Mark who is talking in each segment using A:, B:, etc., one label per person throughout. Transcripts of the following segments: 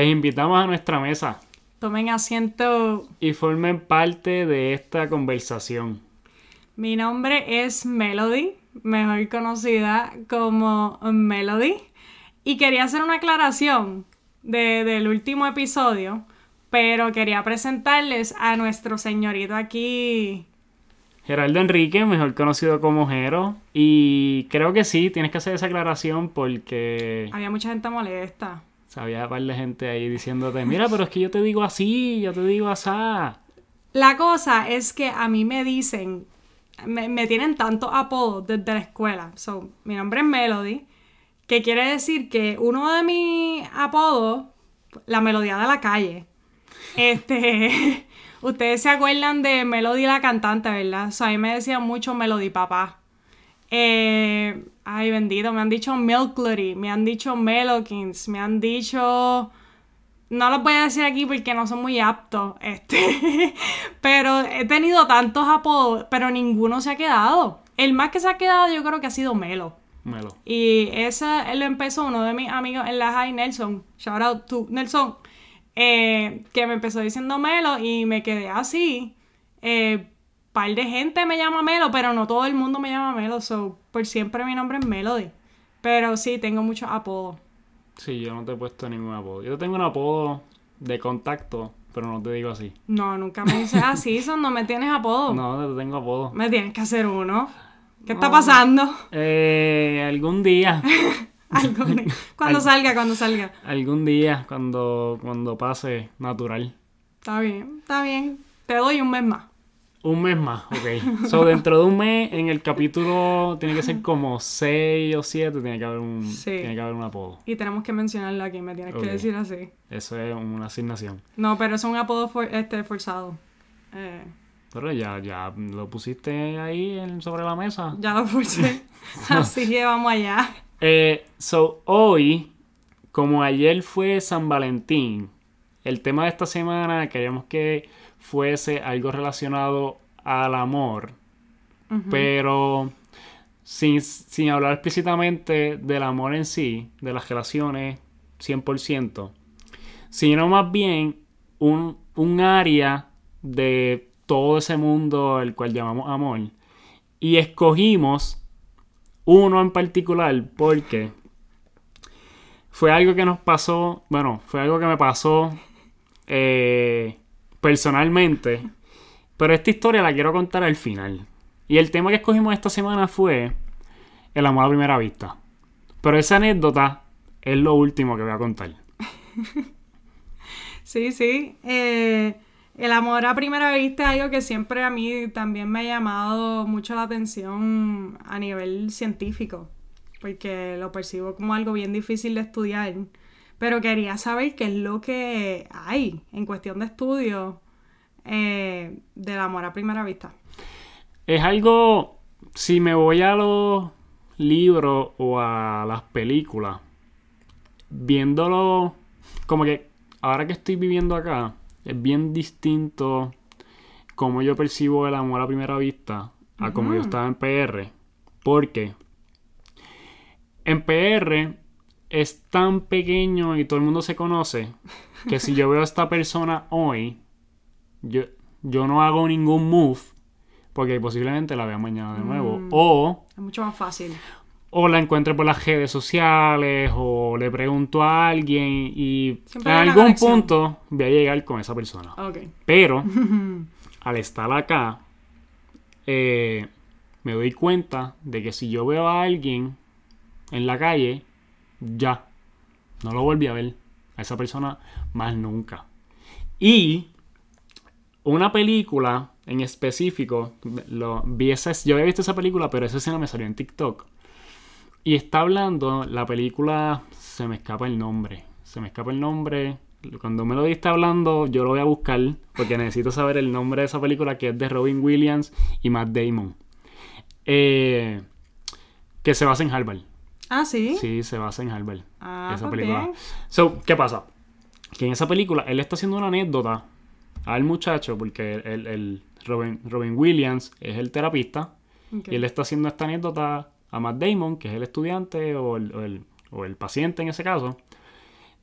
A: Les invitamos a nuestra mesa
B: Tomen asiento.
A: y formen parte de esta conversación.
B: Mi nombre es Melody, mejor conocida como Melody. Y quería hacer una aclaración de- del último episodio, pero quería presentarles a nuestro señorito aquí.
A: Geraldo Enrique, mejor conocido como Jero. Y creo que sí, tienes que hacer esa aclaración porque
B: Había mucha gente molesta.
A: Había un par de gente ahí diciéndote, mira, pero es que yo te digo así, yo te digo asá.
B: La cosa es que a mí me dicen, me, tienen tantos apodos desde la escuela. So, mi nombre es Melody, que quiere decir que uno de mis apodos, la melodía de la calle. Este, ustedes se acuerdan de Melody la cantante, ¿verdad? So, a mí me decían mucho Melody papá. Eh, ay, bendito, me han dicho Milklody, me han dicho Melokins, me han dicho... No los voy a decir aquí porque no son muy aptos, este, pero he tenido tantos apodos, pero ninguno se ha quedado. El más que se ha quedado yo creo que ha sido Melo.
A: Melo.
B: Y ese lo empezó uno de mis amigos en la high, Nelson. Shout out to Nelson. eh, que me empezó diciendo Melo y me quedé así. Eh, par de gente me llama Melo, pero no todo el mundo me llama Melo. So, por siempre mi nombre es Melody. Pero sí, tengo muchos apodos.
A: Sí, yo no te he puesto ningún apodo. Yo tengo un apodo de contacto, pero no te digo así.
B: No, nunca me dices así, son no me tienes apodo.
A: No, no te tengo apodo.
B: Me tienes que hacer uno. ¿Qué está pasando?
A: Eh, algún día,
B: cuando
A: Al-
B: salga, cuando salga.
A: algún día, cuando, cuando pase natural.
B: Está bien, está bien. Te doy un mes más.
A: Un mes más, ok. So, dentro de un mes, en el capítulo, tiene que ser como 6 o 7, tiene que haber un,
B: Sí.
A: tiene que haber un apodo.
B: Y tenemos que mencionarlo aquí, me tienes que decir así.
A: Eso es una asignación.
B: No, pero es un apodo for- este, forzado. Eh,
A: Pero ya, ya lo pusiste ahí en- sobre la mesa.
B: ya lo forcé. así que vamos allá.
A: Eh, so, hoy, como ayer fue San Valentín, el tema de esta semana queríamos que fuese algo relacionado al amor, pero sin, sin hablar explícitamente del amor en sí, de las relaciones 100%, sino más bien un, un área de todo ese mundo el cual llamamos amor. Y escogimos uno en particular porque fue algo que nos pasó, bueno, fue algo que me pasó eh, personalmente, pero esta historia la quiero contar al final. Y el tema que escogimos esta semana fue el amor a primera vista. Pero esa anécdota es lo último que voy a contar.
B: Sí, sí. Eh, el amor a primera vista es algo que siempre a mí también me ha llamado mucho la atención a nivel científico, porque lo percibo como algo bien difícil de estudiar. Pero quería saber qué es lo que hay en cuestión de estudio eh, del amor a primera vista.
A: Es algo, si me voy a los libros o a las películas, viéndolo, como que ahora que estoy viviendo acá, es bien distinto como yo percibo el amor a primera vista a como yo estaba en PR. Porque en PR es tan pequeño y todo el mundo se conoce que si yo veo a esta persona hoy, yo, yo no hago ningún move porque posiblemente la vea mañana de nuevo. O,
B: Es mucho más fácil.
A: o la encuentre por las redes sociales o le pregunto a alguien y
B: Siempre
A: en algún punto voy a llegar con esa persona.
B: Ok.
A: Pero al estar acá, eh, me doy cuenta de que si yo veo a alguien en la calle, ya, no lo volví a ver a esa persona más nunca. Y una película en específico, lo, vi esa, yo había visto esa película, pero esa escena me salió en TikTok. Y está hablando, la película, se me escapa el nombre, se me escapa el nombre. Cuando me lo diste hablando, yo lo voy a buscar porque necesito saber el nombre de esa película que es de Robin Williams y Matt Damon. Eh, que se basa en Harvard.
B: Ah, sí.
A: Sí, se basa en Harvard.
B: Ah,
A: esa
B: pues
A: película.
B: bien.
A: So, ¿qué pasa? Que en esa película él está haciendo una anécdota al muchacho, porque el, el Robin, Robin Williams es el terapista, y él está haciendo esta anécdota a Matt Damon, que es el estudiante o el, o el- o el paciente en ese caso,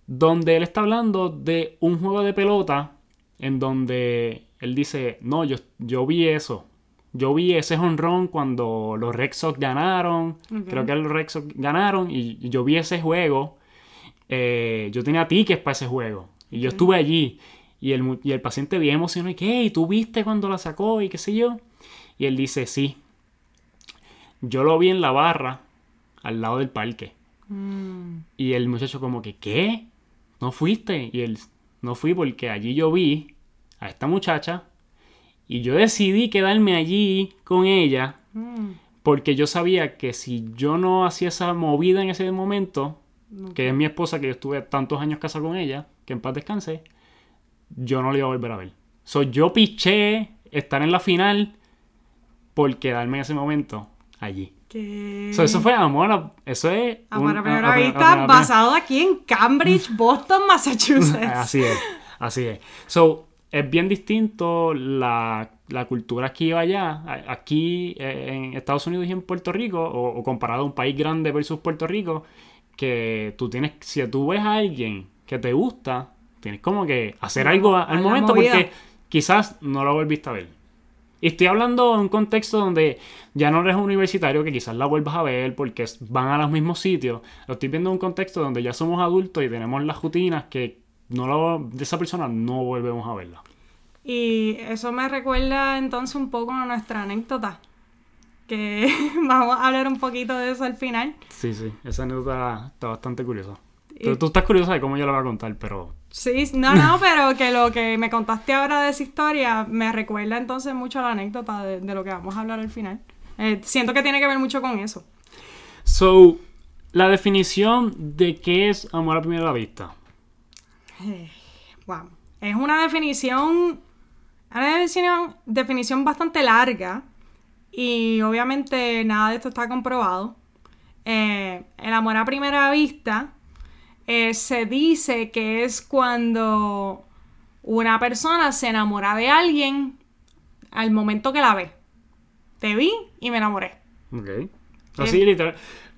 A: donde él está hablando de un juego de pelota en donde él dice, no, yo, yo vi eso. Yo vi ese honrón cuando los Red Sox ganaron. Creo que los Red Sox ganaron y yo vi ese juego. Eh, yo tenía tickets para ese juego. Y yo estuve allí. Y el, y el paciente bien emocionado. Y que, ¿y tú viste cuando la sacó? Y qué sé yo. Y él dice, sí. Yo lo vi en la barra al lado del parque. Mm. Y el muchacho como que, ¿qué? ¿No fuiste? Y él, no fui porque allí yo vi a esta muchacha y yo decidí quedarme allí con ella mm. porque yo sabía que si yo no hacía esa movida en ese momento, que es mi esposa, que yo estuve tantos años casado con ella, que en paz descanse, yo no le iba a volver a ver. So, yo piché estar en la final por quedarme en ese momento allí. eso fue amor, eso es...
B: Amor a primera vista basado aquí en Cambridge, Boston, Massachusetts.
A: así es, así es. So, es bien distinto la, cultura aquí o allá, aquí eh, en Estados Unidos y en Puerto Rico, o, comparado a un país grande versus Puerto Rico, que tú tienes, si tú ves a alguien que te gusta, tienes como que hacer algo al momento porque quizás no lo volviste a ver. Y estoy hablando en un contexto donde ya no eres un universitario que quizás la vuelvas a ver porque van a los mismos sitios. Lo estoy viendo en un contexto donde ya somos adultos y tenemos las rutinas que no lo, de esa persona no volvemos a verla.
B: Y eso me recuerda entonces un poco a nuestra anécdota. Que vamos a hablar un poquito de eso al final.
A: Sí, sí, esa anécdota está bastante curiosa. Tú, estás curiosa de cómo yo la voy a contar, pero...
B: Sí, no, no, pero que lo que me contaste ahora de esa historia me recuerda entonces mucho a la anécdota de, lo que vamos a hablar al final. Eh, siento que tiene que ver mucho con eso.
A: So, la definición de qué es amor a primera vista
B: wow. Es una definición, una definición, definición bastante larga y obviamente nada de esto está comprobado. Eh, el amor a primera vista eh, se dice que es cuando una persona se enamora de alguien al momento que la ve. Te vi y me enamoré.
A: Ok. Así, literal.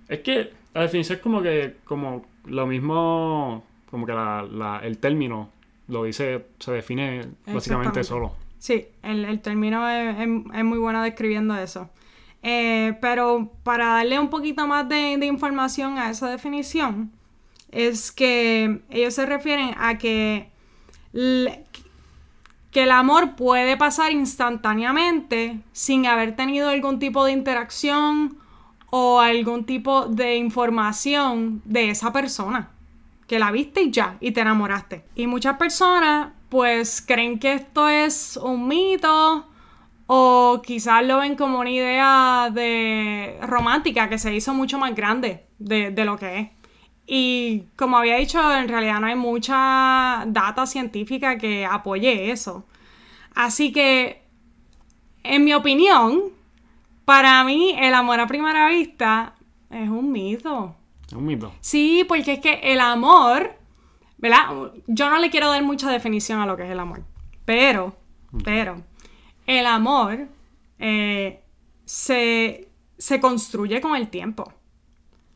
A: Es que la definición es como que, como lo mismo como que la, el término lo dice, se define básicamente solo.
B: Sí, el, término es, muy bueno describiendo eso. Eh, pero para darle un poquito más de, información a esa definición, es que ellos se refieren a que, que el amor puede pasar instantáneamente sin haber tenido algún tipo de interacción o algún tipo de información de esa persona que la viste y ya, y te enamoraste. Y muchas personas pues creen que esto es un mito o quizás lo ven como una idea de romántica que se hizo mucho más grande de, de lo que es. Y como había dicho, en realidad no hay mucha data científica que apoye eso. Así que, en mi opinión, para mí el amor a primera vista es un mito.
A: Un mito.
B: Sí, porque es que el amor, ¿verdad? Yo no le quiero dar mucha definición a lo que es el amor, pero, pero, el amor eh, se, construye con el tiempo.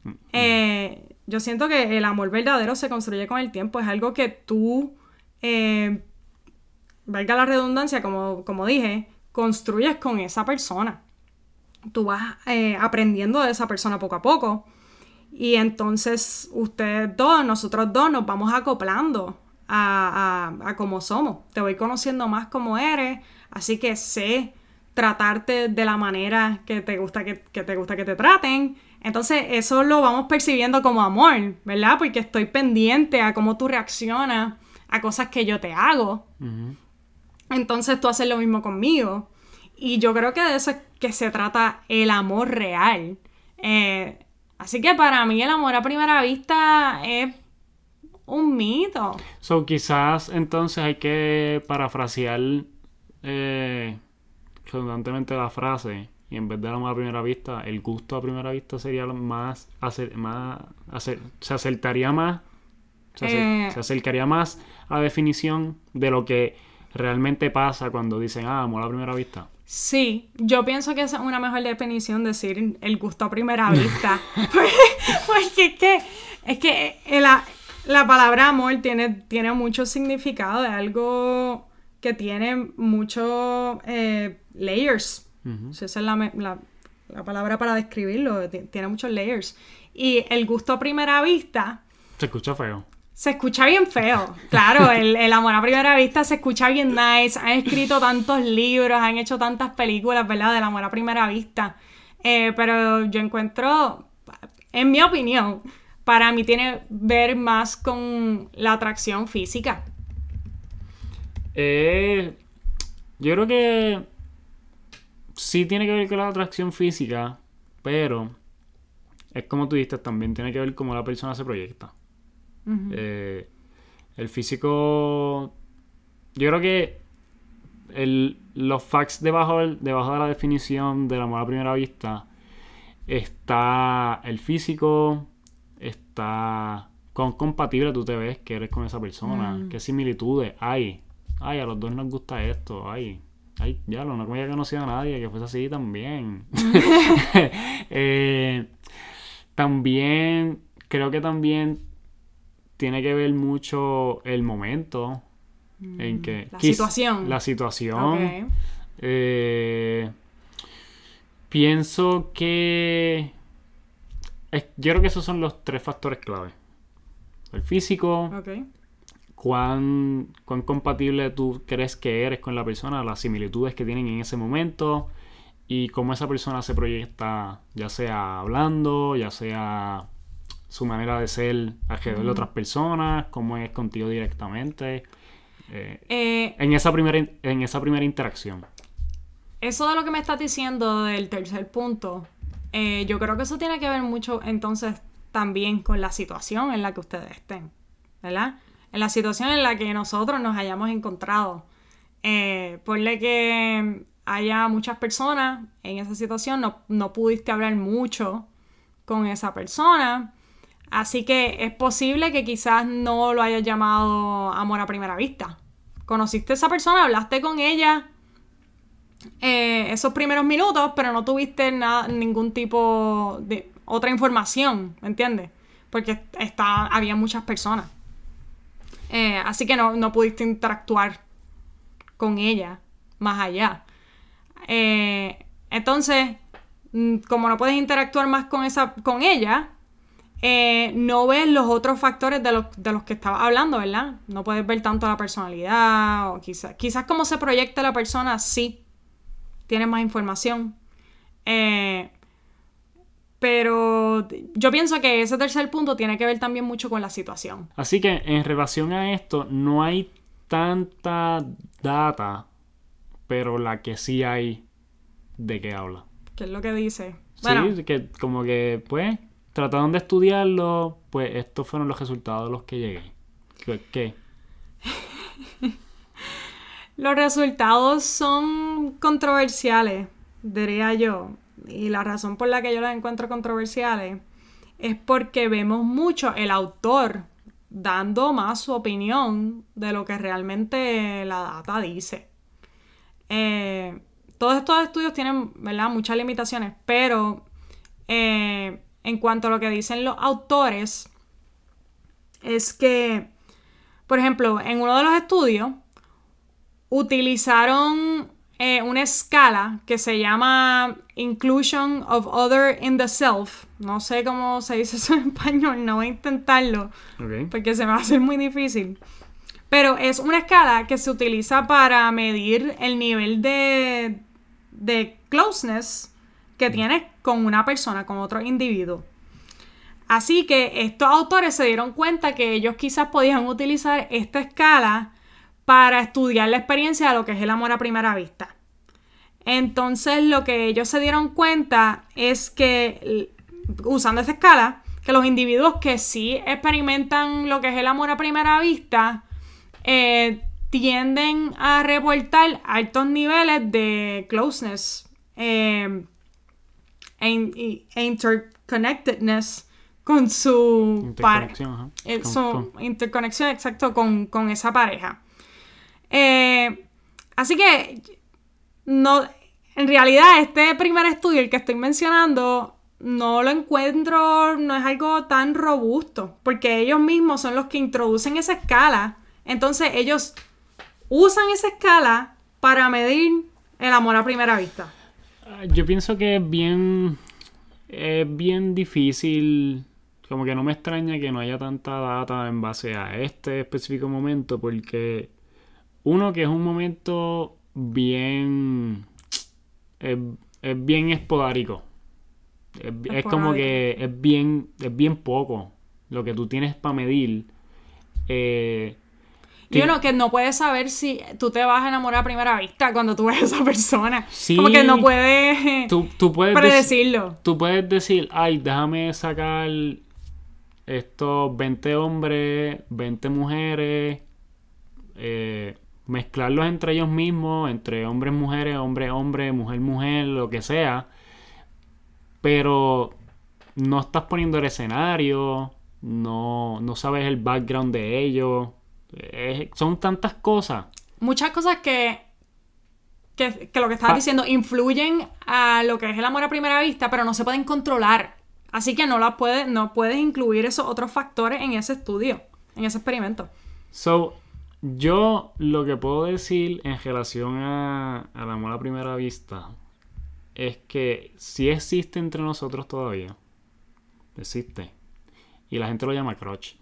B: Mm. Eh, yo siento que el amor verdadero se construye con el tiempo, es algo que tú, eh, valga la redundancia, como, como dije, construyes con esa persona. Tú vas aprendiendo de esa persona poco a poco y entonces ustedes dos, nosotros dos, nos vamos acoplando a, a, cómo somos. Te voy conociendo más como eres, así que sé tratarte de la manera que te gusta que, te gusta que te traten. Entonces eso lo vamos percibiendo como amor, ¿verdad? Porque estoy pendiente a cómo tú reaccionas a cosas que yo te hago. Entonces tú haces lo mismo conmigo. Y yo creo que de eso es que se trata el amor real. Eh, Así que para mí el amor a primera vista es un mito.
A: So, quizás entonces hay que parafrasear eh, redundantemente la frase y en vez de amor a primera vista, el gusto a primera vista sería más, más se acercaría más, eh. se, acercaría más a la definición de lo que realmente pasa cuando dicen, ah, amor a primera vista.
B: Sí, yo pienso que esa es una mejor definición decir el gusto a primera vista. Porque es que, es que el, la palabra amor tiene, tiene mucho significado, es algo que tiene muchos eh, layers. Esa es la, la, la, palabra para describirlo, tiene muchos layers. Y el gusto a primera vista...
A: Se escucha feo.
B: Se escucha bien feo, claro, el, el, amor a primera vista se escucha bien nice, han escrito tantos libros, han hecho tantas películas, ¿verdad? Del amor a primera vista. Eh, pero yo encuentro, en mi opinión, para mí tiene ver más con la atracción física.
A: Eh, yo creo que sí tiene que ver con la atracción física, pero es como tú dijiste, también tiene que ver cómo la persona se proyecta. Eh, el físico, yo creo que el, los facts debajo, debajo de la definición del amor a primera vista está el físico, está con compatible tú te ves que eres con esa persona, mm. qué similitudes hay. Ay, a los dos nos gusta esto, ay, ay, ya no había conocido a nadie que fuese así también. Eh, también, creo que también tiene que ver mucho el momento en que...
B: La situación.
A: La situación. Eh, pienso que... yo creo que esos son los tres factores clave. El físico. Cuán, cuán compatible tú crees que eres con la persona, las similitudes que tienen en ese momento y cómo esa persona se proyecta, ya sea hablando, ya sea su manera de ser alrededor de otras personas, cómo es contigo directamente. Eh, eh, en, esa primera, en esa primera interacción.
B: Eso de lo que me estás diciendo del tercer punto, eh, yo creo que eso tiene que ver mucho entonces también con la situación en la que ustedes estén, ¿verdad? En la situación en la que nosotros nos hayamos encontrado. Ponle que haya muchas personas en esa situación, no, no pudiste hablar mucho con esa persona. Así que es posible que quizás no lo hayas llamado amor a primera vista. Conociste a esa persona, hablaste con ella eh, esos primeros minutos, pero no tuviste nada, ningún tipo de otra información, ¿me entiendes? Porque está, había muchas personas. Eh, así que no, no, pudiste interactuar con ella más allá. Eh, entonces, mm, como no puedes interactuar más con, esa, con ella, eh, no ves los otros factores de los, de los que estaba hablando, ¿verdad? No puedes ver tanto la personalidad o quizás, quizás cómo se proyecta la persona, sí, tienes más información. Eh, pero yo pienso que ese tercer punto tiene que ver también mucho con la situación.
A: Así que en relación a esto, no hay tanta data, pero la que sí hay de qué habla.
B: ¿Qué es lo que dice?
A: Sí, que como que, pues, trataron de estudiarlo, pues estos fueron los resultados a los que llegué. ¿Qué?
B: los resultados son controversiales, diría yo. Y la razón por la que yo los encuentro controversiales es porque vemos mucho el autor dando más su opinión de lo que realmente la data dice. Eh, todos estos estudios tienen, ¿verdad? Muchas limitaciones, pero eh, en cuanto a lo que dicen los autores, es que, por ejemplo, en uno de los estudios utilizaron eh, una escala que se llama Inclusion of Other in the Self. No sé cómo se dice eso en español, no voy a intentarlo porque se me va a hacer muy difícil. Pero es una escala que se utiliza para medir el nivel de, de closeness que tienes con una persona, con otro individuo. Así que estos autores se dieron cuenta que ellos quizás podían utilizar esta escala para estudiar la experiencia de lo que es el amor a primera vista. Entonces lo que ellos se dieron cuenta es que usando esta escala, que los individuos que sí experimentan lo que es el amor a primera vista, eh, tienden a reportar altos niveles de closeness eh, e, interconnectedness con su pareja. Eh, interconexión, exacto, con, esa pareja. Eh, así que, no, en realidad, este primer estudio, el que estoy mencionando, no lo encuentro, no es algo tan robusto, porque ellos mismos son los que introducen esa escala. Entonces ellos usan esa escala para medir el amor a primera vista.
A: Ah, Yo pienso que es bien. Es bien difícil. Como que no me extraña que no haya tanta data en base a este específico momento. Porque. Uno que es un momento bien. Es, es bien esporádico. Es, es como que es bien. Es bien poco. Lo que tú tienes para medir. Eh,
B: Y
A: que-
B: uno que no puedes saber si tú te vas a enamorar a primera vista cuando tú ves a esa persona.
A: Sí.
B: Como que no puedes
A: tú, tú puedes dec-
B: predecirlo.
A: tú puedes decir, ay, déjame sacar estos 20 hombres, 20 mujeres, eh, mezclarlos entre ellos mismos, entre hombres, mujeres, hombre, hombre, mujer, mujer, lo que sea. Pero no estás poniendo el escenario, no, no sabes el background de ellos. Son tantas cosas.
B: Muchas cosas que, que, que lo que estabas diciendo influyen a lo que es el amor a primera vista, pero no se pueden controlar. Así que no las puedes, no puedes incluir esos otros factores en ese estudio, en ese experimento.
A: So, yo lo que puedo decir en relación a, al amor a primera vista es que si existe entre nosotros todavía, existe. Y la gente lo llama crush.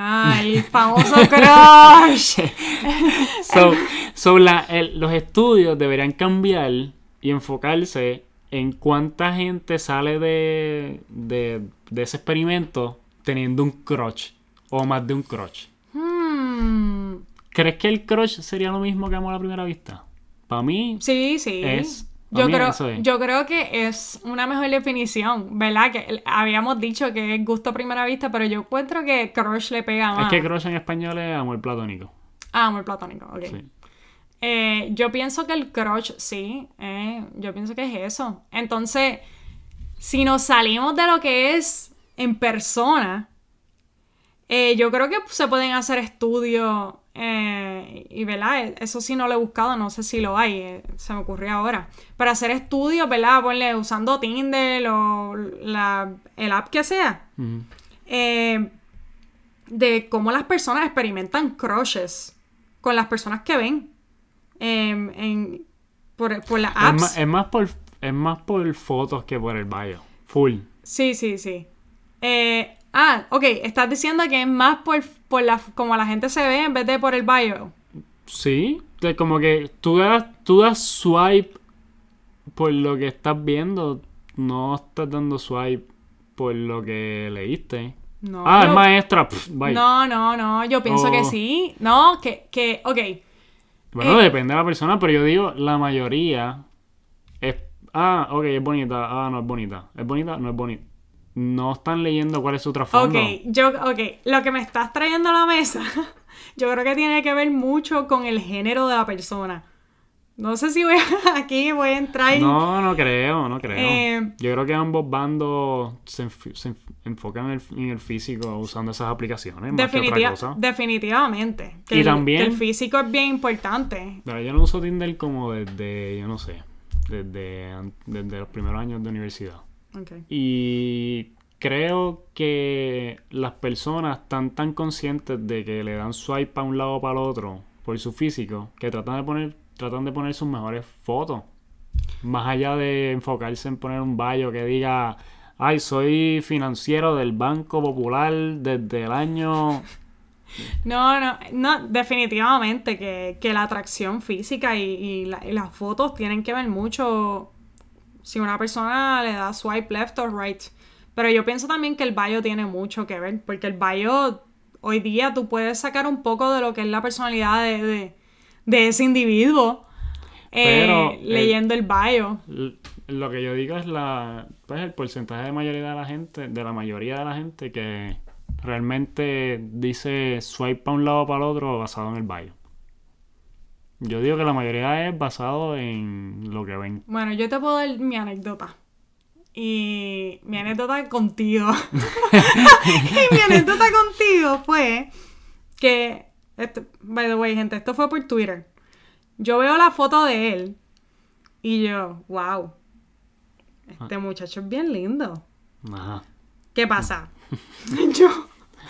B: Ah, el famoso crush.
A: So, so la- el- los estudios deberían cambiar y enfocarse en cuánta gente sale de, de, de ese experimento teniendo un crush o más de un crush.
B: Hmm,
A: ¿Crees que el crush sería lo mismo que amor a primera vista? Para mí,
B: Sí, sí.
A: Es-
B: yo, creo,
A: es.
B: yo creo que es una mejor definición, ¿verdad? Que habíamos dicho que es gusto a primera vista, pero yo encuentro que crush le pega más.
A: es que crush en español es amor platónico.
B: Ah, amor platónico, ok.
A: Sí.
B: Eh, yo pienso que el crush, sí, eh, yo pienso que es eso. Entonces, si nos salimos de lo que es en persona, eh, yo creo que se pueden hacer estudios eh, y, ¿verdad? Eso sí no lo he buscado, no sé si lo hay, eh, se me ocurrió ahora. Para hacer estudios, ¿verdad? Ponle usando Tinder o la, el app que sea eh, de cómo las personas experimentan crushes con las personas que ven em, en, por, por las
A: Es,
B: apps.
A: más, es más por, es más por fotos que por el bio. Full.
B: Sí, sí, sí. Eh, ah, ok, estás diciendo que es más por, por la, como la gente se ve en vez de por el bio.
A: Sí. De como que tú das, tú das swipe por lo que estás viendo. No estás dando swipe por lo que leíste.
B: No,
A: ah,
B: yo-
A: es maestra. pff, bye.
B: No, no, no, yo pienso que
A: Oh.
B: sí. No, que, que, ok.
A: Bueno,
B: Eh,
A: depende de la persona, pero yo digo, la mayoría es... Ah, ok, es bonita. Ah, no es bonita. ¿Es bonita? No es bonita. No están leyendo cuál es su trasfondo.
B: Ok, yo, ok, lo que me estás trayendo a la mesa, yo creo que tiene que ver mucho con el género de la persona. No sé si voy a, aquí voy a entrar.
A: No, no creo, no creo.
B: Eh,
A: Yo creo que ambos bandos se, enf- se enf- enfocan en el, en el físico usando esas aplicaciones más que otra
B: definitiva-
A: cosa.
B: definitivamente. Que
A: Y
B: el,
A: también-
B: que el físico es bien importante.
A: Pero yo no uso Tinder como desde, yo no sé, desde, desde los primeros años de universidad. Y creo que las personas están tan conscientes de que le dan swipe para un lado o para el otro por su físico que tratan de poner, tratan de poner sus mejores fotos. Más allá de enfocarse en poner un bio que diga, ay, soy financiero del Banco Popular desde el año...
B: No, no, no, definitivamente que, que la atracción física y, y la- y las fotos tienen que ver mucho si una persona le da swipe left o right. Pero yo pienso también que el bio tiene mucho que ver, porque el bio hoy día tú puedes sacar un poco de lo que es la personalidad de, de, de ese individuo eh,
A: Pero el-
B: leyendo el bio.
A: L- Lo que yo digo es la, pues el porcentaje de mayoría de la gente, de la mayoría de la gente que realmente dice swipe para un lado o para el otro basado en el bio. Yo digo que la mayoría es basado en lo que ven.
B: Bueno, yo te puedo dar mi anécdota. Y mi anécdota contigo. y mi anécdota contigo fue que, esto, by the way, gente, esto fue por Twitter. Yo veo la foto de él y yo, wow. este muchacho es bien lindo.
A: Ajá.
B: ¿Qué pasa? yo,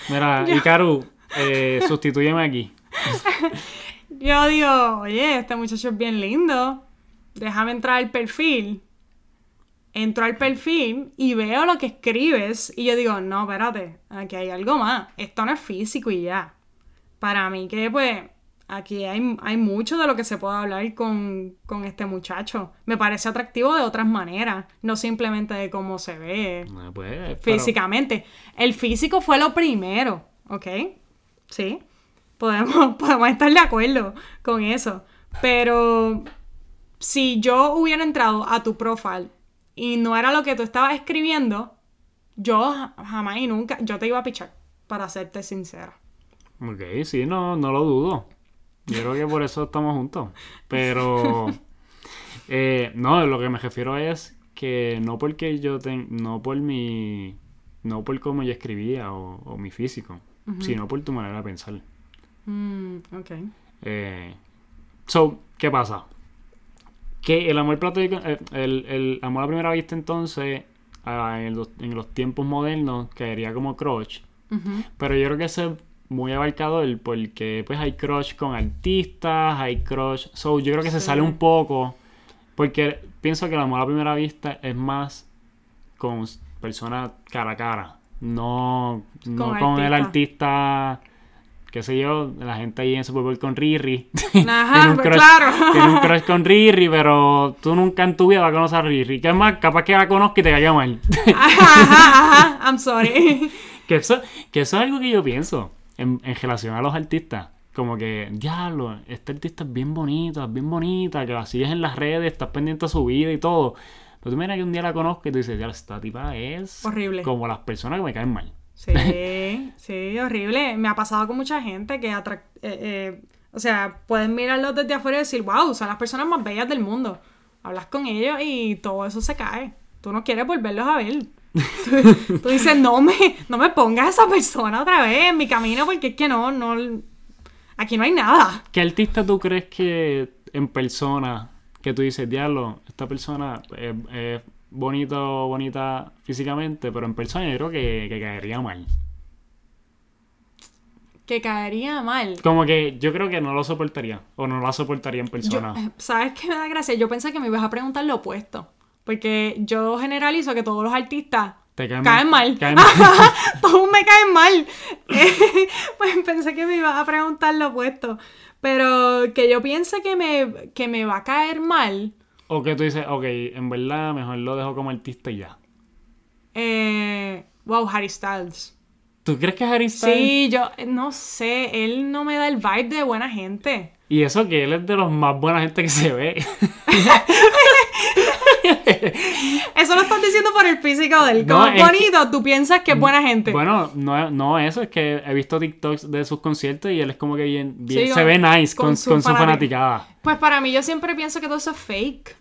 A: Mira, Ikaru, eh, sustitúyeme aquí.
B: yo digo, oye, este muchacho es bien lindo. Déjame entrar al perfil. Entro al perfil y veo lo que escribes. Y yo digo, no, espérate, aquí hay algo más. Esto no es físico y ya. Para mí que pues aquí hay, hay mucho de lo que se puede hablar con, con este muchacho. Me parece atractivo de otras maneras, no simplemente de cómo se ve
A: Ah, pues, pero-
B: físicamente. El físico fue lo primero, ¿ok? Sí. Podemos, podemos estar de acuerdo con eso. Pero si yo hubiera entrado a tu profile y no era lo que tú estabas escribiendo, yo ja- jamás y nunca, yo te iba a pichar, para serte sincera.
A: Ok, sí, no, no lo dudo. Yo creo que por eso estamos juntos. Pero, eh, no, lo que me refiero es que no porque yo ten, no por mi, no por cómo yo escribía o, o mi físico, sino por tu manera de pensar.
B: Mm, ok.
A: Eh, so, ¿qué pasa? Que el amor platónico, eh, el, el amor a primera vista entonces, ah, en, los, en los tiempos modernos, caería como crush. Pero yo creo que eso es muy abarcador porque pues hay crush con artistas, hay crush... So, yo creo que se sale un poco porque pienso que el amor a primera vista es más con personas cara a cara. No, no
B: con,
A: el
B: artista.
A: Qué sé yo, la gente ahí en Super Bowl con Riri.
B: Ajá,
A: crush-
B: claro.
A: Tiene un crush con Riri, pero tú nunca en tu vida vas a conocer a Riri. Que es más, capaz que la conozca y te caiga mal.
B: Ajá, ajá, ajá. I'm sorry.
A: Que eso, que eso es algo que yo pienso en, en relación a los artistas. Como que, diablo, este artista es bien bonito, es bien bonita, que la sigues en las redes, estás pendiente de su vida y todo. Pero tú mira que un día la conozco y tú dices, ya, esta tipa es
B: Horrible.
A: como las personas que me caen mal.
B: Sí, sí, horrible. Me ha pasado con mucha gente que eh, eh, o sea, pueden mirarlos desde afuera y decir, wow, son las personas más bellas del mundo. Hablas con ellos y todo eso se cae. Tú no quieres volverlos a ver. Tú, tú dices, no me, no me pongas a esa persona otra vez en mi camino porque es que no, no, aquí no hay nada.
A: ¿Qué artista tú crees que en persona, que tú dices, diablo, esta persona es, es bonita o bonita físicamente, pero en persona yo creo que, que caería mal?
B: Que caería mal.
A: Como que yo creo que no lo soportaría, o no la soportaría en persona.
B: eh, ¿Sabes qué me da gracia? Yo pensé que me ibas a preguntar lo opuesto. Porque yo generalizo que todos los artistas
A: Te caen
B: caen
A: mal.
B: mal.
A: Caen mal.
B: todos me caen mal. Eh, pues pensé que me ibas a preguntar lo opuesto. Pero que yo piense que me, que me va a caer mal.
A: O que tú dices, ok, en verdad mejor lo dejo como artista y ya.
B: eh, wow, Harry Styles.
A: ¿Tú crees que es Harry Styles?
B: Sí, yo eh, no sé. Él no me da el vibe de buena gente.
A: Y eso que él es de los más buena gente que se ve.
B: Eso lo estás diciendo por el físico del
A: No,
B: Como
A: es que-
B: bonito, tú piensas que es buena gente.
A: bueno, no, no eso, es que he visto TikToks de sus conciertos y él es como que bien, bien
B: Sí,
A: se ve nice con,
B: con
A: con
B: su
A: su,
B: fanati-
A: fanaticada.
B: Pues para mí yo siempre pienso que todo eso es fake.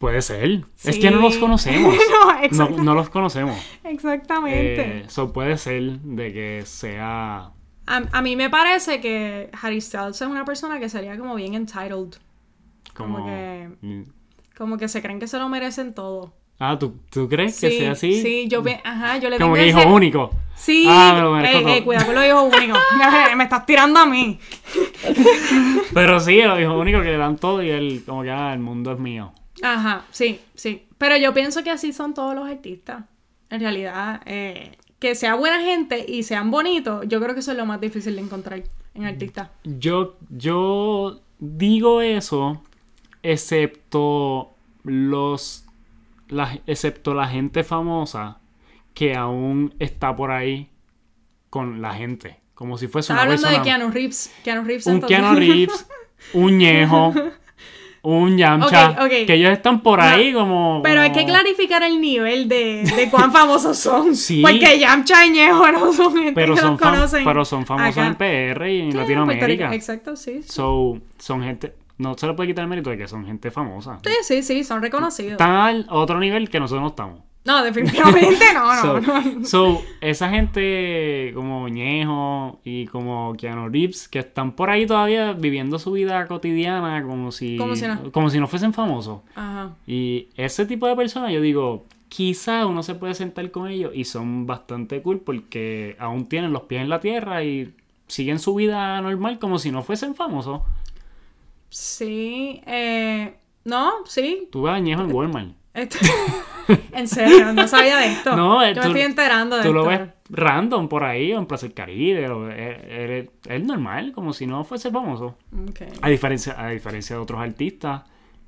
A: Puede ser. Es
B: Sí.
A: que no los conocemos.
B: No,
A: no, no los conocemos.
B: Exactamente.
A: Eso puede ser de que sea...
B: A, a mí me parece que Harry Styles es una persona que sería como bien entitled.
A: Como...
B: Como que-. Como que se creen que se lo merecen todo.
A: Ah, ¿tú, ¿tú crees que sea así?
B: Sí, yo, ajá, yo le
A: Como que hijo único.
B: Sí,
A: Ah, me lo merezco
B: Ey,
A: todo.
B: ey, cuidado con los hijos únicos. me estás tirando a mí.
A: Pero sí, los hijos únicos que le dan todo y él, como que, ah, el mundo es mío.
B: Ajá, sí, sí. Pero yo pienso que así son todos los artistas. En realidad, eh, que sea buena gente y sean bonitos, yo creo que eso es lo más difícil de encontrar en artistas.
A: Yo, yo digo eso, excepto los, la, excepto la gente famosa que aún está por ahí con la gente, como si fuese una
B: hablando de Keanu Reeves. Keanu Reeves
A: un
B: entonces.
A: Keanu Reeves, un Ñejo, un Yamcha, que ellos están por
B: No,
A: ahí como,
B: Pero hay que clarificar el nivel de, de cuán famosos son.
A: Sí.
B: Porque Yamcha y Ñejo no son gente
A: pero
B: que
A: son,
B: los conocen.
A: pero son famosos
B: acá.
A: en PR y en
B: Sí,
A: Latinoamérica.
B: Exacto, sí. Sí.
A: So, son gente, no se le puede quitar el mérito de que son gente famosa.
B: sí, sí, sí, son reconocidos.
A: Están al otro nivel que nosotros no estamos.
B: No, definitivamente no, no,
A: so,
B: no.
A: so, esa gente como Ñejo y como Keanu Reeves que están por ahí todavía viviendo su vida cotidiana como si,
B: Como si no.
A: como si no fuesen famosos.
B: Ajá.
A: Y ese tipo de personas yo digo, quizá uno se puede sentar con ellos y son bastante cool porque aún tienen los pies en la tierra y siguen su vida normal como si no fuesen famosos.
B: Sí, eh, no, sí.
A: Tú ves añejo en Walmart.
B: Esto- en serio, no sabía de esto.
A: No, eh,
B: Yo
A: tú-
B: me estoy enterando de
A: Tú lo
B: esto.
A: ves random por ahí o en Plaza del Caribe. O, es, es- normal, como si no fuese famoso. A diferencia, a diferencia de otros artistas,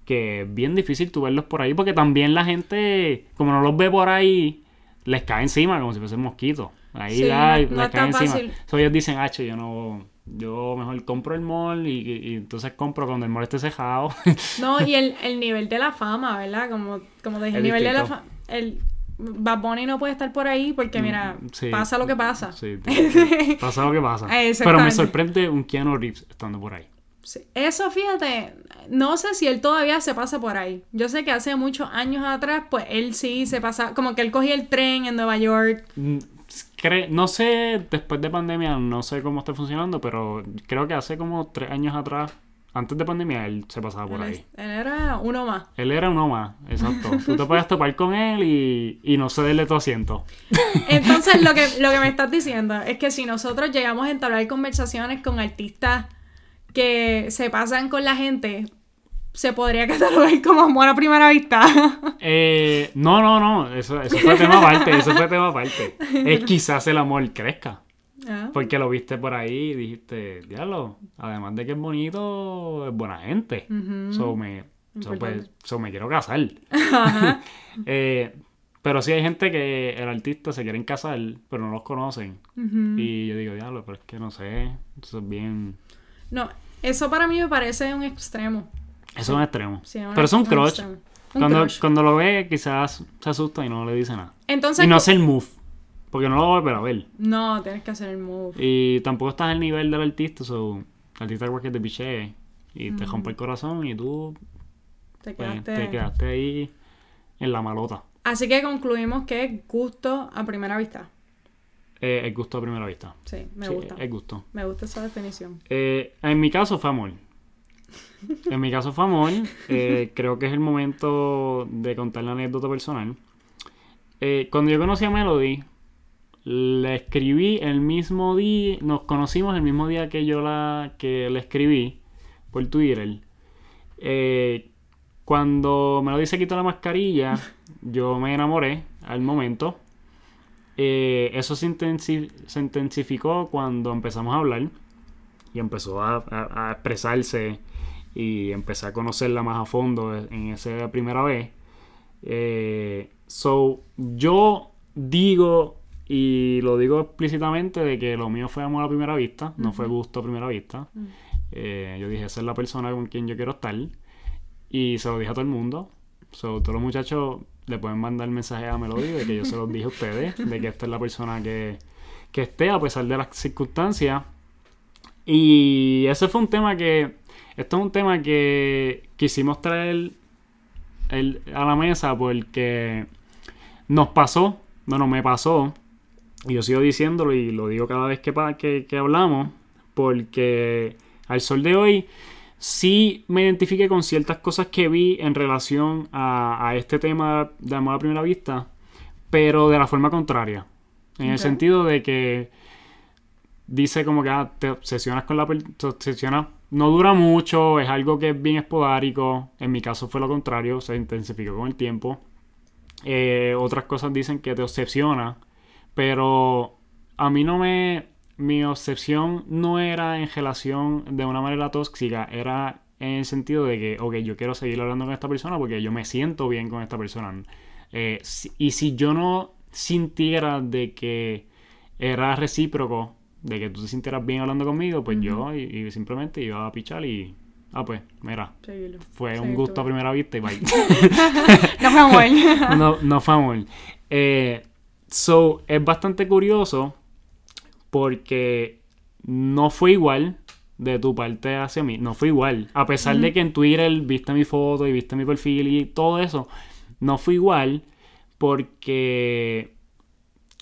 A: que es bien difícil tú verlos por ahí, porque también la gente, como no los ve por ahí, les cae encima como si fuesen mosquitos. Ahí
B: Sí,
A: ay,
B: no-
A: les
B: es
A: cae encima. ellos dicen, H, yo no, yo mejor compro el mall y, entonces compro cuando el mall esté cejado.
B: No, y el, el nivel de la fama, ¿verdad? Como, como te dije, el nivel de la fama. El Bad Bunny no puede estar por ahí porque, mira,
A: Mm, Sí.
B: pasa lo que pasa.
A: Sí, pasa lo que pasa. Pero me sorprende un Keanu Reeves estando por ahí.
B: Sí. Eso, fíjate, no sé si él todavía se pasa por ahí. Yo sé que hace muchos años atrás, pues él sí se pasa, como que él cogía el tren en Nueva York.
A: No sé, después de pandemia, no sé cómo está funcionando, pero creo que hace como tres años atrás, antes de pandemia, él se pasaba por
B: él,
A: ahí.
B: él era uno más.
A: Él era uno más, exacto. Tú te puedes topar con él y, y no cederle tu asiento.
B: Entonces, lo que, lo que me estás diciendo es que si nosotros llegamos a entablar conversaciones con artistas que se pasan con la gente, se podría catalogar como amor a primera vista.
A: Eh, no, no, no, eso, eso fue tema aparte, eso fue tema aparte. Es quizás el amor crezca.
B: Ah,
A: Porque lo viste por ahí y dijiste, diablo, además de que es bonito, es buena gente.
B: ujú.
A: So me, so, pues, so me quiero casar.
B: Ajá.
A: Eh, pero sí hay gente que el artista se quieren casar, pero no los conocen. Y yo digo, diablo, pero es que no sé, eso es bien...
B: No, eso para mí me parece un extremo.
A: Eso es un extremo.
B: Sí,
A: pero es un crush.
B: Un
A: Cuando,
B: crush.
A: cuando lo ve, quizás se asusta y no le dice nada.
B: Entonces,
A: Y no hace el move, porque no lo va a volver a ver.
B: no, tienes que hacer el move.
A: Y tampoco estás al nivel del artista, so, el artista igual que te pichee y te rompe el corazón y tú
B: Te
A: pues,
B: quedaste...
A: te quedaste ahí en la malota.
B: Así que concluimos que es gusto a primera vista.
A: Eh, el gusto a primera vista.
B: Sí, me
A: Sí,
B: gusta.
A: El gusto.
B: Me gusta esa definición.
A: Eh, en mi caso fue amor. En mi caso fue amor. Eh, creo que es el momento de contar la anécdota personal. Eh, cuando yo conocí a Melody, le escribí el mismo día, nos conocimos el mismo día que yo la que le escribí por Twitter. Eh, cuando Melody se quitó la mascarilla, yo me enamoré al momento. Eh, eso se, intensi- se intensificó cuando empezamos a hablar y empezó a expresarse y empecé a conocerla más a fondo en esa primera vez. Eh, so, yo digo y lo digo explícitamente de que lo mío fue amor a primera vista, no fue gusto a primera vista. Eh, yo dije, esa es la persona con quien yo quiero estar. Y se lo dije a todo el mundo. So, todos los muchachos le pueden mandar mensaje a Melody de que yo se los dije a ustedes, de que esta es la persona que, que esté a pesar de las circunstancias. Y ese fue un tema que, esto es un tema que quisimos traer el- a la mesa porque nos pasó, bueno, me pasó, y yo sigo diciéndolo y lo digo cada vez que, que, que hablamos, porque al sol de hoy sí me identifiqué con ciertas cosas que vi en relación a, a este tema de amor a primera vista, pero de la forma contraria. En el sentido de que dice como que ah, te obsesionas con la te obsesionas no dura mucho, es algo que es bien esporádico. En mi caso fue lo contrario, se intensificó con el tiempo. Eh, otras cosas dicen que te obsesiona, pero a mí no me. Mi obsesión no era en relación de una manera tóxica, era en el sentido de que, ok, yo quiero seguir hablando con esta persona porque yo me siento bien con esta persona. Eh, y si yo no sintiera de que era recíproco, de que tú te sintieras bien hablando conmigo, pues yo y, y simplemente iba a pichar y, ah, pues, mira,
B: Seguilo.
A: fue un gusto a primera vista y bye.
B: No fue amor.
A: no, no fue amor. Eh, so, es bastante curioso porque no fue igual de tu parte hacia mí. No fue igual. A pesar de que en Twitter viste mi foto y viste mi perfil y todo eso, no fue igual porque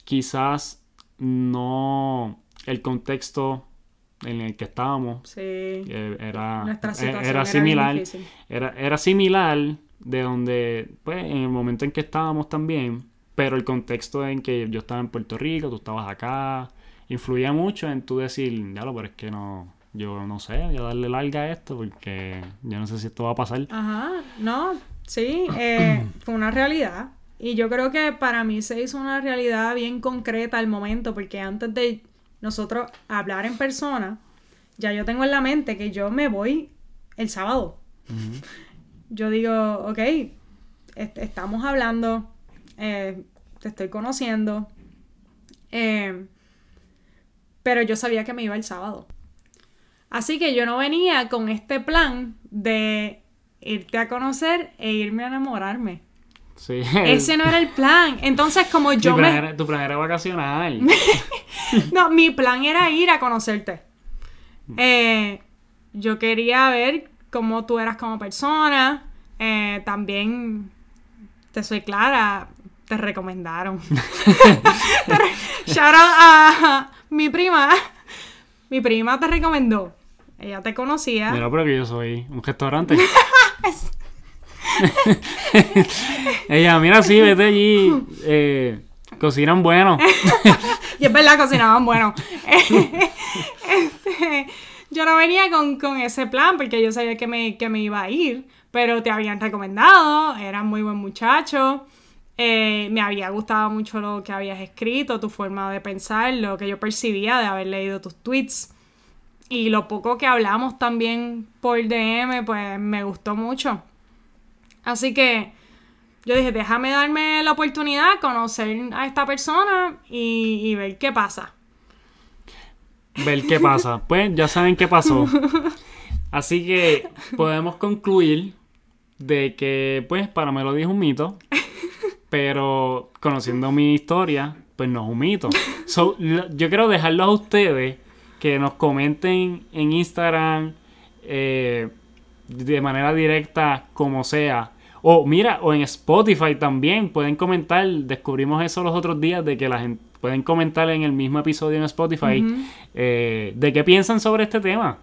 A: quizás no el contexto en el que estábamos
B: Sí.
A: eh, era, eh, era similar. Era, era similar, de donde, pues, en el momento en que estábamos también, pero el contexto en que yo estaba en Puerto Rico, tú estabas acá, influía mucho en tú decir, ya lo, pero es que no, yo no sé, voy a darle larga a esto porque yo no sé si esto va a pasar.
B: Ajá, no, sí, eh, fue una realidad. Y yo creo que para mí se hizo una realidad bien concreta al momento, porque antes de nosotros hablar en persona, ya yo tengo en la mente que yo me voy el sábado. Yo digo, ok, estamos hablando, eh, te estoy conociendo, eh, pero yo sabía que me iba el sábado. Así que yo no venía con este plan de irte a conocer e irme a enamorarme. Sí. Ese no era el plan. Entonces, como yo
A: me... tu plan era vacacional.
B: no, mi plan era ir a conocerte. Eh, yo quería ver cómo tú eras como persona. Eh, también, te soy clara, te recomendaron. Shout out a mi prima. Mi prima te recomendó. Ella te conocía.
A: Mira, pero que yo soy un restaurante. Ella, mira, sí, vete allí. Eh, cocinan bueno.
B: y es verdad, cocinaban bueno. Este, yo no venía con, ese plan porque yo sabía que me, que me iba a ir, pero te habían recomendado, eras muy buen muchacho. Eh, me había gustado mucho lo que habías escrito, tu forma de pensar, lo que yo percibía de haber leído tus tweets. Y lo poco que hablamos también por DM, pues me gustó mucho. Así que yo dije, déjame darme la oportunidad, de conocer a esta persona y, ver qué pasa.
A: Ver qué pasa. Pues ya saben qué pasó. Así que podemos concluir de que, pues, para Melody es un mito. Pero conociendo mi historia, pues no es un mito. yo quiero dejarlo a ustedes que nos comenten en Instagram eh, de manera directa, como sea. O mira, o en Spotify también pueden comentar. Descubrimos eso los otros días de que la gente pueden comentar en el mismo episodio en Spotify eh, de qué piensan sobre este tema.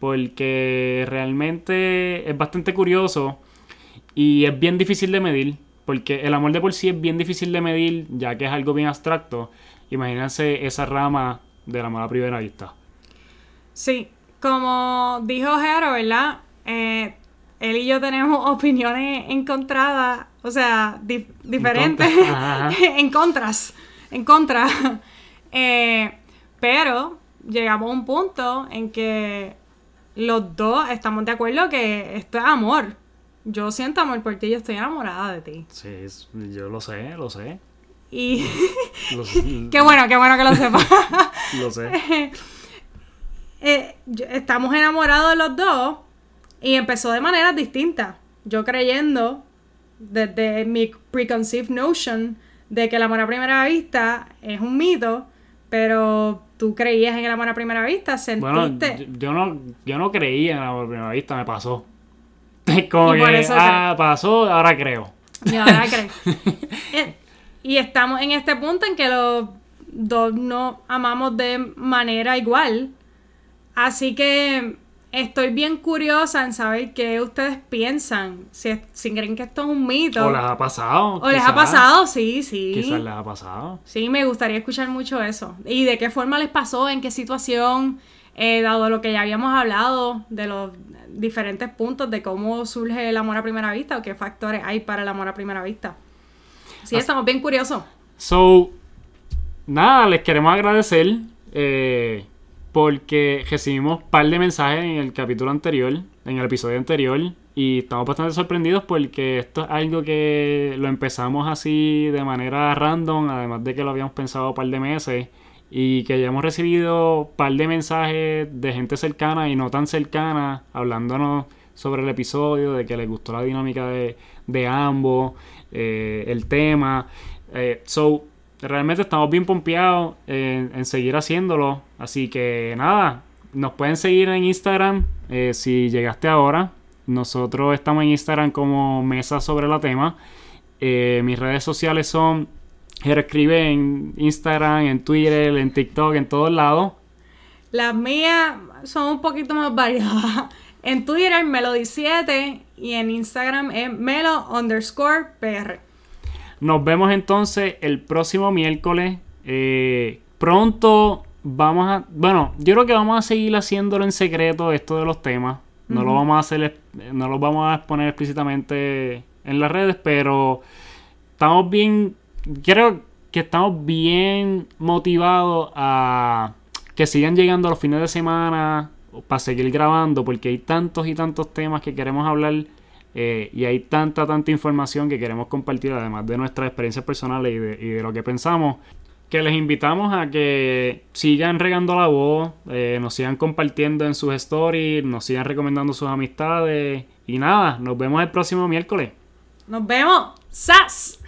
A: Porque realmente es bastante curioso y es bien difícil de medir. Porque el amor de por sí es bien difícil de medir, ya que es algo bien abstracto. Imagínense esa rama de la mala primera vista.
B: Sí, como dijo Jero, ¿verdad? Eh, él y yo tenemos opiniones encontradas, o sea, diferentes, en, contras, en contra. Eh, pero llegamos a un punto en que los dos estamos de acuerdo que esto es amor. Yo siento amor por ti, yo estoy enamorada de ti.
A: Sí, yo lo sé, lo sé.
B: Y qué bueno, qué bueno que lo sepas.
A: lo sé.
B: Eh, estamos enamorados los dos y empezó de manera distinta. Yo creyendo desde mi preconceived notion de que el amor a primera vista es un mito, pero tú creías en el amor a primera vista, sentiste...
A: Bueno, yo no, yo no creía en el amor a primera vista, me pasó. Como que, ah, pasó, ahora creo.
B: Y ahora creo. Eh, y estamos en este punto en que los dos no amamos de manera igual. Así que estoy bien curiosa en saber qué ustedes piensan. Si, si creen que esto es un mito.
A: O les ha pasado.
B: O les ha pasado, sí, sí.
A: Quizás les ha pasado.
B: Sí, me gustaría escuchar mucho eso. Y de qué forma les pasó, en qué situación, eh, dado lo que ya habíamos hablado, de los diferentes puntos de cómo surge el amor a primera vista o qué factores hay para el amor a primera vista. Sí, estamos bien curiosos.
A: So, nada, les queremos agradecer. Eh, porque recibimos un par de mensajes en el capítulo anterior, en el episodio anterior, y estamos bastante sorprendidos porque esto es algo que lo empezamos así de manera random, además de que lo habíamos pensado un par de meses, y que ya hemos recibido un par de mensajes de gente cercana y no tan cercana, hablándonos sobre el episodio, de que les gustó la dinámica de, de ambos, eh, el tema. Eh, so, realmente estamos bien pompeados en, seguir haciéndolo. Así que nada, nos pueden seguir en Instagram eh, si llegaste ahora. Nosotros estamos en Instagram como Mesa sobre la tema. Eh, mis redes sociales son escribe en Instagram, en Twitter, en TikTok, en todos lados.
B: Las mías son un poquito más variadas. En Twitter, Melody7 y en Instagram es melo underscore pr.
A: Nos vemos entonces el próximo miércoles. Eh, pronto vamos a. Bueno, yo creo que vamos a seguir haciéndolo en secreto esto de los temas. No lo vamos a hacer, no lo vamos a exponer explícitamente en las redes, pero estamos bien. Creo que estamos bien motivados a que sigan llegando los fines de semana para seguir grabando, porque hay tantos y tantos temas que queremos hablar eh, y hay tanta, tanta información que queremos compartir, además de nuestras experiencias personales y de, y de lo que pensamos, que les invitamos a que sigan regando la voz, eh, nos sigan compartiendo en sus stories, nos sigan recomendando sus amistades y nada, nos vemos el próximo miércoles.
B: Nos vemos. ¡Sas!